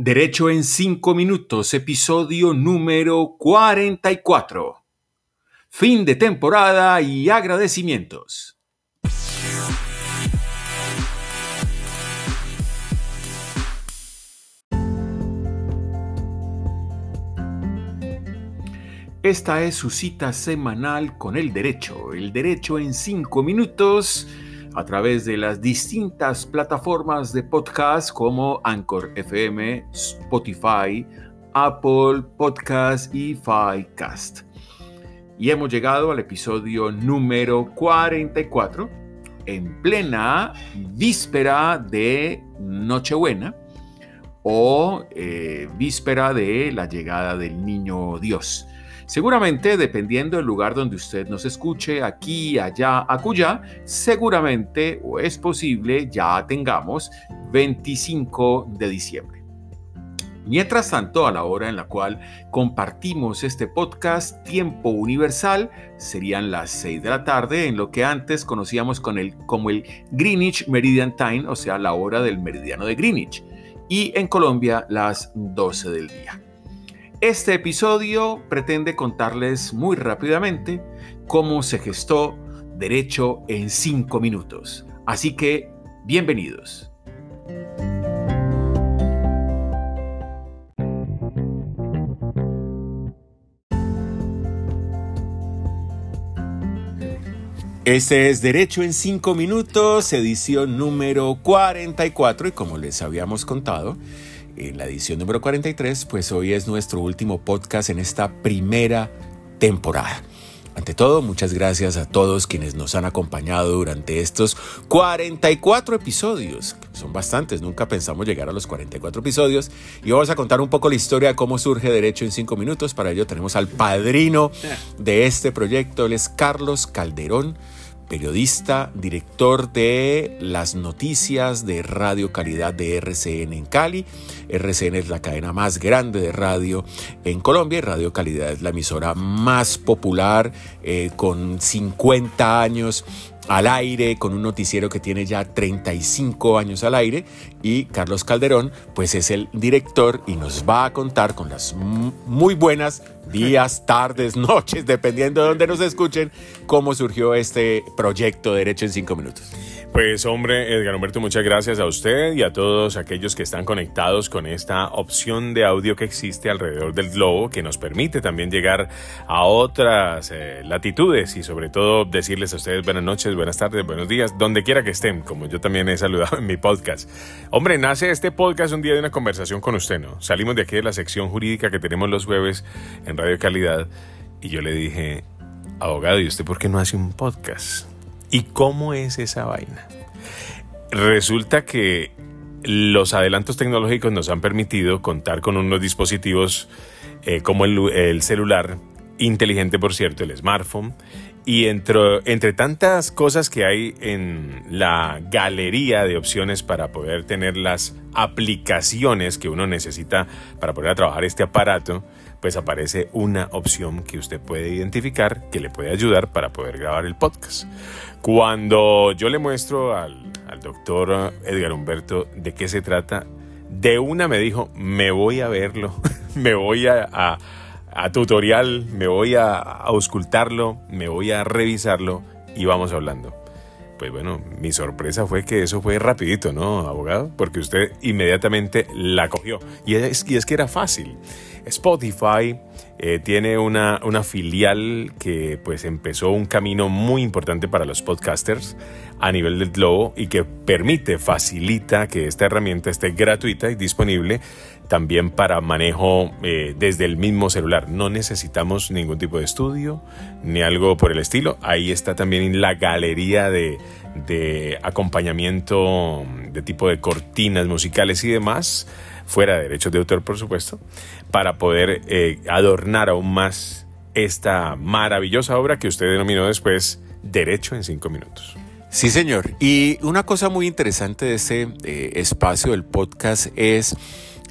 Derecho en 5 minutos, episodio número 44. Fin de temporada y agradecimientos. Esta es su cita semanal con el derecho, el derecho en 5 minutos a través de las distintas plataformas de podcast como Anchor FM, Spotify, Apple Podcast y Ficast. Y hemos llegado al episodio número 44 en plena víspera de Nochebuena o eh, víspera de la llegada del niño Dios. Seguramente, dependiendo del lugar donde usted nos escuche, aquí, allá, acullá, seguramente o es posible ya tengamos 25 de diciembre. Mientras tanto, a la hora en la cual compartimos este podcast, tiempo universal, serían las 6 de la tarde, en lo que antes conocíamos con el, como el Greenwich Meridian Time, o sea, la hora del meridiano de Greenwich, y en Colombia las 12 del día. Este episodio pretende contarles muy rápidamente cómo se gestó Derecho en 5 minutos. Así que, bienvenidos. Este es Derecho en 5 minutos, edición número 44 y como les habíamos contado, en la edición número 43, pues hoy es nuestro último podcast en esta primera temporada. Ante todo, muchas gracias a todos quienes nos han acompañado durante estos 44 episodios. Son bastantes, nunca pensamos llegar a los 44 episodios. Y vamos a contar un poco la historia de cómo surge Derecho en 5 minutos. Para ello tenemos al padrino de este proyecto, él es Carlos Calderón periodista, director de las noticias de Radio Calidad de RCN en Cali. RCN es la cadena más grande de radio en Colombia y Radio Calidad es la emisora más popular eh, con 50 años al aire, con un noticiero que tiene ya 35 años al aire y Carlos Calderón pues es el director y nos va a contar con las muy buenas días, tardes, noches, dependiendo de dónde nos escuchen, cómo surgió este proyecto Derecho en 5 minutos. Pues hombre, Edgar Humberto, muchas gracias a usted y a todos aquellos que están conectados con esta opción de audio que existe alrededor del globo, que nos permite también llegar a otras eh, latitudes y sobre todo decirles a ustedes buenas noches, buenas tardes, buenos días, donde quiera que estén, como yo también he saludado en mi podcast. Hombre, nace este podcast un día de una conversación con usted, ¿no? Salimos de aquí de la sección jurídica que tenemos los jueves en Radio Calidad y yo le dije, abogado, ¿y usted por qué no hace un podcast? ¿Y cómo es esa vaina? Resulta que los adelantos tecnológicos nos han permitido contar con unos dispositivos eh, como el, celular, inteligente por cierto, el smartphone, y entre, entre tantas cosas que hay en la galería de opciones para poder tener las aplicaciones que uno necesita para poder trabajar este aparato, pues aparece una opción que usted puede identificar que le puede ayudar para poder grabar el podcast. Cuando yo le muestro al, doctor Edgar Humberto de qué se trata, de una me dijo, me voy a verlo, me voy a, tutorial, me voy a, a auscultarlo, me voy a revisarlo y vamos hablando. Pues bueno, mi sorpresa fue que eso fue rapidito, ¿no, abogado? Porque usted inmediatamente la cogió. Y es, y es que era fácil. Spotify eh, tiene una, una, filial que pues empezó un camino muy importante para los podcasters a nivel del globo y que permite, facilita que esta herramienta esté gratuita y disponible también para manejo eh, desde el mismo celular. No necesitamos ningún tipo de estudio ni algo por el estilo. Ahí está también la galería de, de acompañamiento de tipo de cortinas musicales y demás fuera de derechos de autor, por supuesto, para poder eh, adornar aún más esta maravillosa obra que usted denominó después Derecho en cinco minutos. Sí, señor. Y una cosa muy interesante de ese eh, espacio del podcast es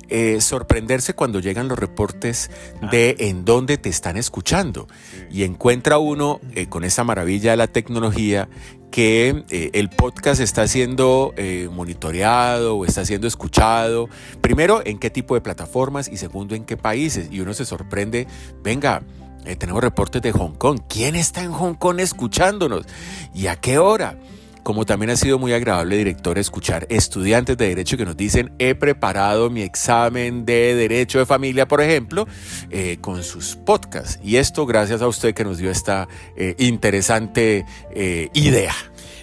eh, sorprenderse cuando llegan los reportes de ah. en dónde te están escuchando. Y encuentra uno eh, con esa maravilla de la tecnología que eh, el podcast está siendo monitoreado o está siendo escuchado. Primero, en qué tipo de plataformas y segundo, en qué países. Y uno se sorprende, venga, tenemos reportes de Hong Kong. ¿Quién está en Hong Kong escuchándonos? ¿Y a qué hora? Como también ha sido muy agradable, director, escuchar estudiantes de derecho que nos dicen, he preparado mi examen de derecho de familia, por ejemplo, eh, con sus podcasts. Y esto gracias a usted que nos dio esta eh, interesante eh, idea.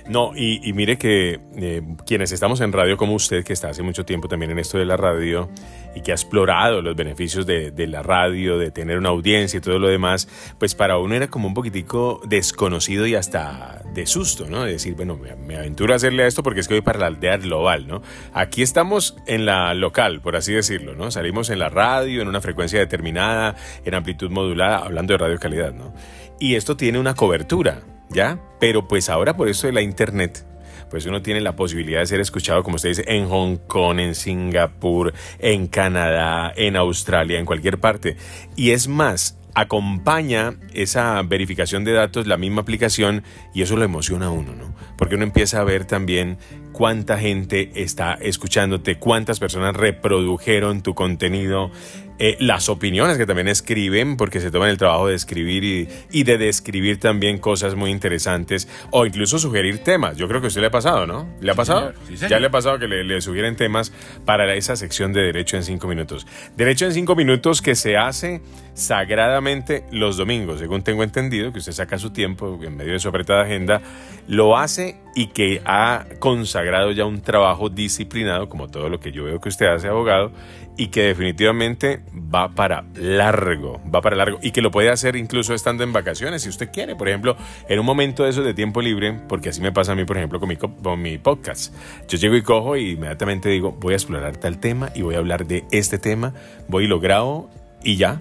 No, y, mire que eh, quienes estamos en radio como usted, que está hace mucho tiempo también en esto de la radio y que ha explorado los beneficios de, la radio, de tener una audiencia y todo lo demás, pues para uno era como un poquitico desconocido y hasta de susto, ¿no? De decir, bueno, me, aventuro a hacerle a esto porque es que voy para la aldea global, ¿no? Aquí estamos en la local, por así decirlo, ¿no? Salimos en la radio, en una frecuencia determinada, en amplitud modulada, hablando de radio calidad, ¿no? Y esto tiene una cobertura ¿ya? Pero pues ahora por eso de la internet, pues uno tiene la posibilidad de ser escuchado, como usted dice, en Hong Kong, en Singapur, en Canadá, en Australia, en cualquier parte. Y es más, acompaña esa verificación de datos la misma aplicación y eso lo emociona a uno, ¿no? Porque uno empieza a ver también cuánta gente está escuchándote, cuántas personas reprodujeron tu contenido, eh, las opiniones que también escriben, porque se toman el trabajo de escribir y, de describir también cosas muy interesantes o incluso sugerir temas. Yo creo que a usted le ha pasado, ¿no? ¿Le ha pasado? Ya le ha pasado que le, sugieren temas para esa sección de Derecho en cinco minutos. Derecho en cinco minutos que se hace sagradamente los domingos, según tengo entendido, que usted saca su tiempo en medio de su apretada agenda, lo hace y que ha consagrado ya un trabajo disciplinado, como todo lo que yo veo que usted hace, abogado, y que definitivamente va para largo, va para largo y que lo puede hacer incluso estando en vacaciones si usted quiere, por ejemplo, en un momento de eso de tiempo libre, porque así me pasa a mí, por ejemplo, con mi, con mi podcast. Yo llego y cojo y inmediatamente digo, voy a explorar tal tema y voy a hablar de este tema, voy y lo grabo y ya,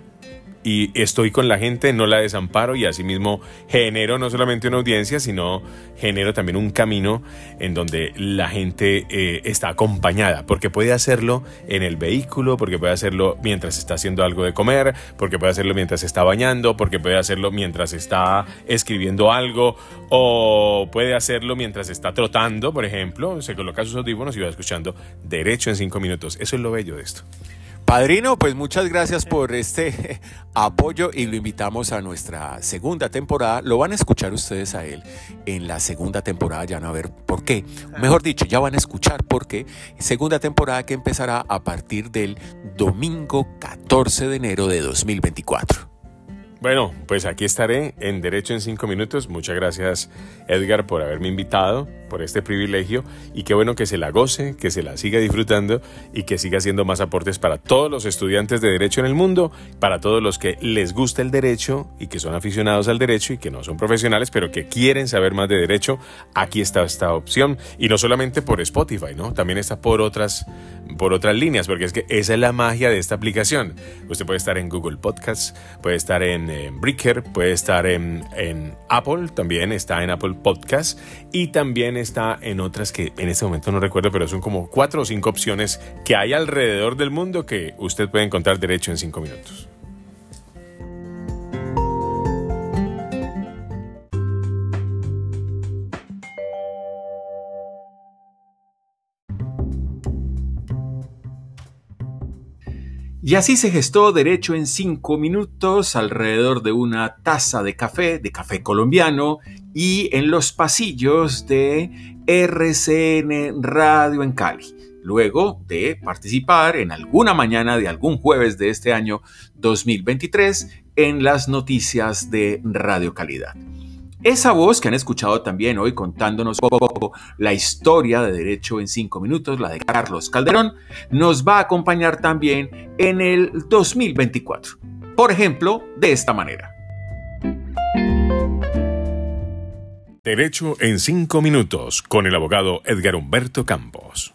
y estoy con la gente, no la desamparo y asimismo genero no solamente una audiencia, sino genero también un camino en donde la gente eh, está acompañada, porque puede hacerlo en el vehículo, porque puede hacerlo mientras está haciendo algo de comer, porque puede hacerlo mientras está bañando, porque puede hacerlo mientras está escribiendo algo o puede hacerlo mientras está trotando, por ejemplo, se coloca sus audífonos y va escuchando derecho en cinco minutos. Eso es lo bello de esto. Padrino, pues muchas gracias por este apoyo y lo invitamos a nuestra segunda temporada. Lo van a escuchar ustedes a él en la segunda temporada, ya van a ver por qué. Mejor dicho, ya van a escuchar por qué. Segunda temporada que empezará a partir del domingo 14 de enero de 2024. Bueno, pues aquí estaré en Derecho en cinco minutos. Muchas gracias Edgar por haberme invitado, por este privilegio y qué bueno que se la goce, que se la siga disfrutando y que siga haciendo más aportes para todos los estudiantes de Derecho en el mundo, para todos los que les gusta el derecho y que son aficionados al derecho y que no son profesionales, pero que quieren saber más de derecho. Aquí está esta opción y no solamente por Spotify, ¿no? También está por otras, por otras líneas, porque es que esa es la magia de esta aplicación. Usted puede estar en Google Podcasts, puede estar en en Breaker, puede estar en, en, Apple, también está en Apple Podcast y también está en otras que en este momento no recuerdo, pero son como cuatro o cinco opciones que hay alrededor del mundo que usted puede encontrar derecho en cinco minutos. Y así se gestó Derecho en cinco minutos alrededor de una taza de café, de café colombiano, y en los pasillos de RCN Radio en Cali. Luego de participar en alguna mañana de algún jueves de este año 2023 en las noticias de Radio Calidad. Esa voz que han escuchado también hoy contándonos poco la historia de Derecho en cinco minutos, la de Carlos Calderón, nos va a acompañar también en el 2024. Por ejemplo, de esta manera. Derecho en cinco minutos con el abogado Edgar Humberto Campos.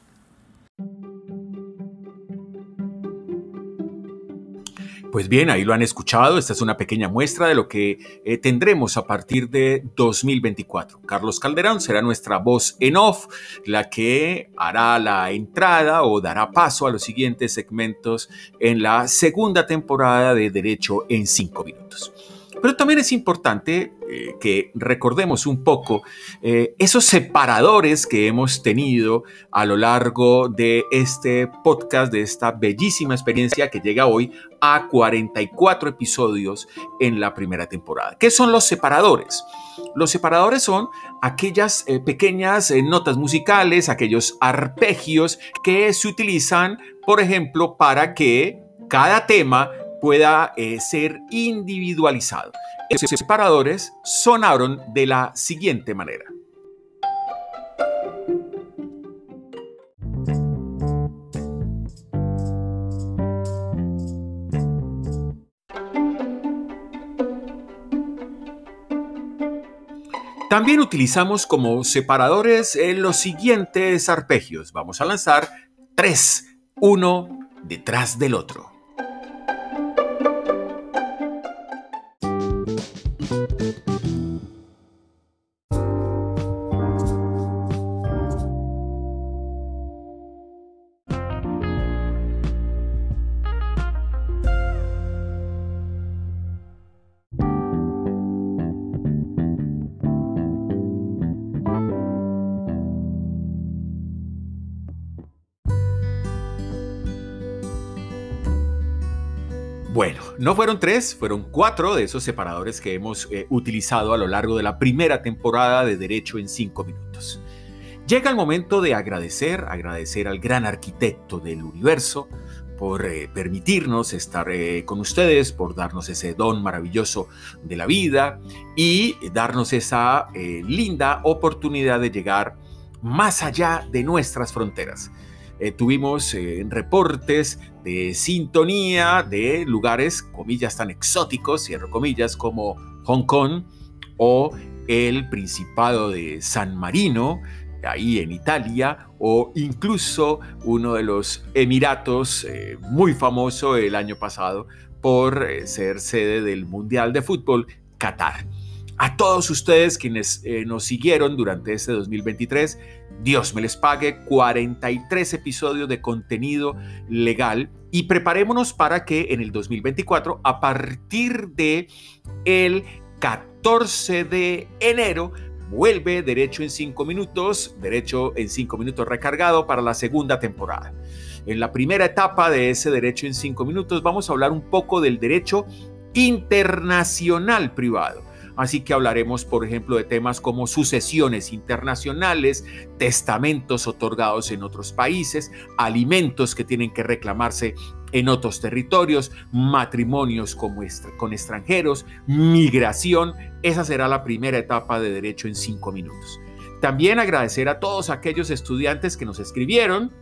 Pues bien, ahí lo han escuchado. Esta es una pequeña muestra de lo que eh, tendremos a partir de 2024. Carlos Calderón será nuestra voz en off, la que hará la entrada o dará paso a los siguientes segmentos en la segunda temporada de Derecho en 5 minutos. Pero también es importante eh, que recordemos un poco eh, esos separadores que hemos tenido a lo largo de este podcast, de esta bellísima experiencia que llega hoy a 44 episodios en la primera temporada. ¿Qué son los separadores? Los separadores son aquellas eh, pequeñas notas musicales, aquellos arpegios que se utilizan, por ejemplo, para que cada tema pueda eh, ser individualizado. Esos separadores sonaron de la siguiente manera. También utilizamos como separadores eh, los siguientes arpegios. Vamos a lanzar tres, uno detrás del otro. No fueron tres, fueron cuatro de esos separadores que hemos eh, utilizado a lo largo de la primera temporada de Derecho en cinco minutos. Llega el momento de agradecer, agradecer al gran arquitecto del universo por eh, permitirnos estar eh, con ustedes, por darnos ese don maravilloso de la vida y darnos esa linda oportunidad de llegar más allá de nuestras fronteras. Eh, tuvimos eh, reportes de sintonía de lugares, comillas, tan exóticos, cierro comillas, como Hong Kong o el Principado de San Marino, ahí en Italia, o incluso uno de los Emiratos eh, muy famoso el año pasado por ser sede del Mundial de Fútbol, Qatar. A todos ustedes quienes nos siguieron durante este 2023, Dios me les pague 43 episodios de contenido legal y preparémonos para que en el 2024, a partir de el 14 de enero, vuelve Derecho en 5 minutos, Derecho en 5 minutos recargado para la segunda temporada. En la primera etapa de ese Derecho en 5 minutos vamos a hablar un poco del derecho internacional privado Así que hablaremos, por ejemplo, de temas como sucesiones internacionales, testamentos otorgados en otros países, alimentos que tienen que reclamarse en otros territorios, matrimonios con extranjeros, migración. Esa será la primera etapa de Derecho en cinco minutos. También agradecer a todos aquellos estudiantes que nos escribieron,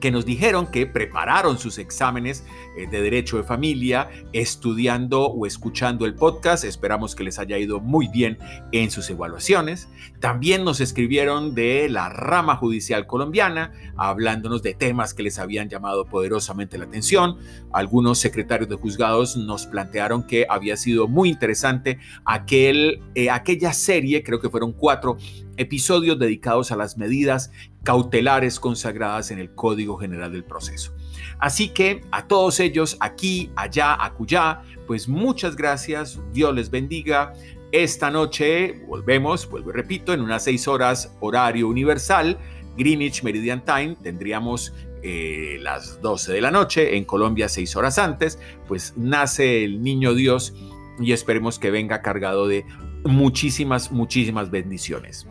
que nos dijeron que prepararon sus exámenes eh, de derecho de familia estudiando o escuchando el podcast. Esperamos que les haya ido muy bien en sus evaluaciones. También nos escribieron de la rama judicial colombiana, hablándonos de temas que les habían llamado poderosamente la atención. Algunos secretarios de juzgados nos plantearon que había sido muy interesante aquel, eh, aquella serie, creo que fueron cuatro episodios dedicados a las medidas cautelares consagradas en el Código General del Proceso. Así que a todos ellos, aquí, allá, acullá, pues muchas gracias, Dios les bendiga. Esta noche volvemos, vuelvo y repito, en unas seis horas horario universal, Greenwich Meridian Time, tendríamos eh, las 12 de la noche, en Colombia seis horas antes, pues nace el niño Dios y esperemos que venga cargado de muchísimas, muchísimas bendiciones.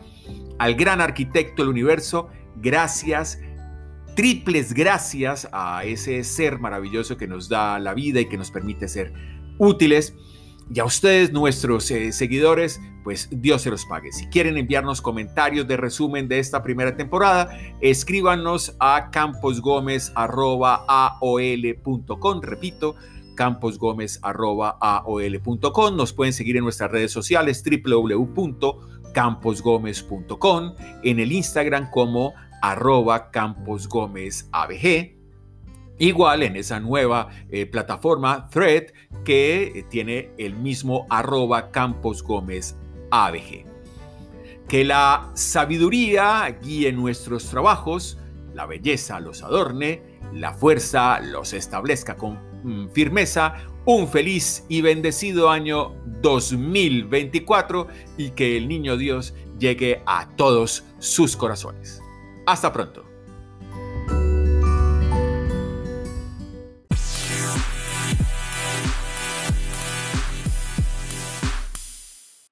Al gran arquitecto del universo, gracias, triples gracias a ese ser maravilloso que nos da la vida y que nos permite ser útiles. Y a ustedes, nuestros eh, seguidores, pues Dios se los pague. Si quieren enviarnos comentarios de resumen de esta primera temporada, escríbanos a camposgomez.aol.com. Repito, camposgomez.aol.com. Nos pueden seguir en nuestras redes sociales www.camposgomez.com, en el Instagram como arroba camposgomezabg Igual en esa nueva eh, plataforma Thread que tiene el mismo arroba Campos. Que la sabiduría guíe nuestros trabajos, la belleza los adorne, la fuerza los establezca con mm, firmeza. Un feliz y bendecido año 2024 y que el niño Dios llegue a todos sus corazones. Hasta pronto.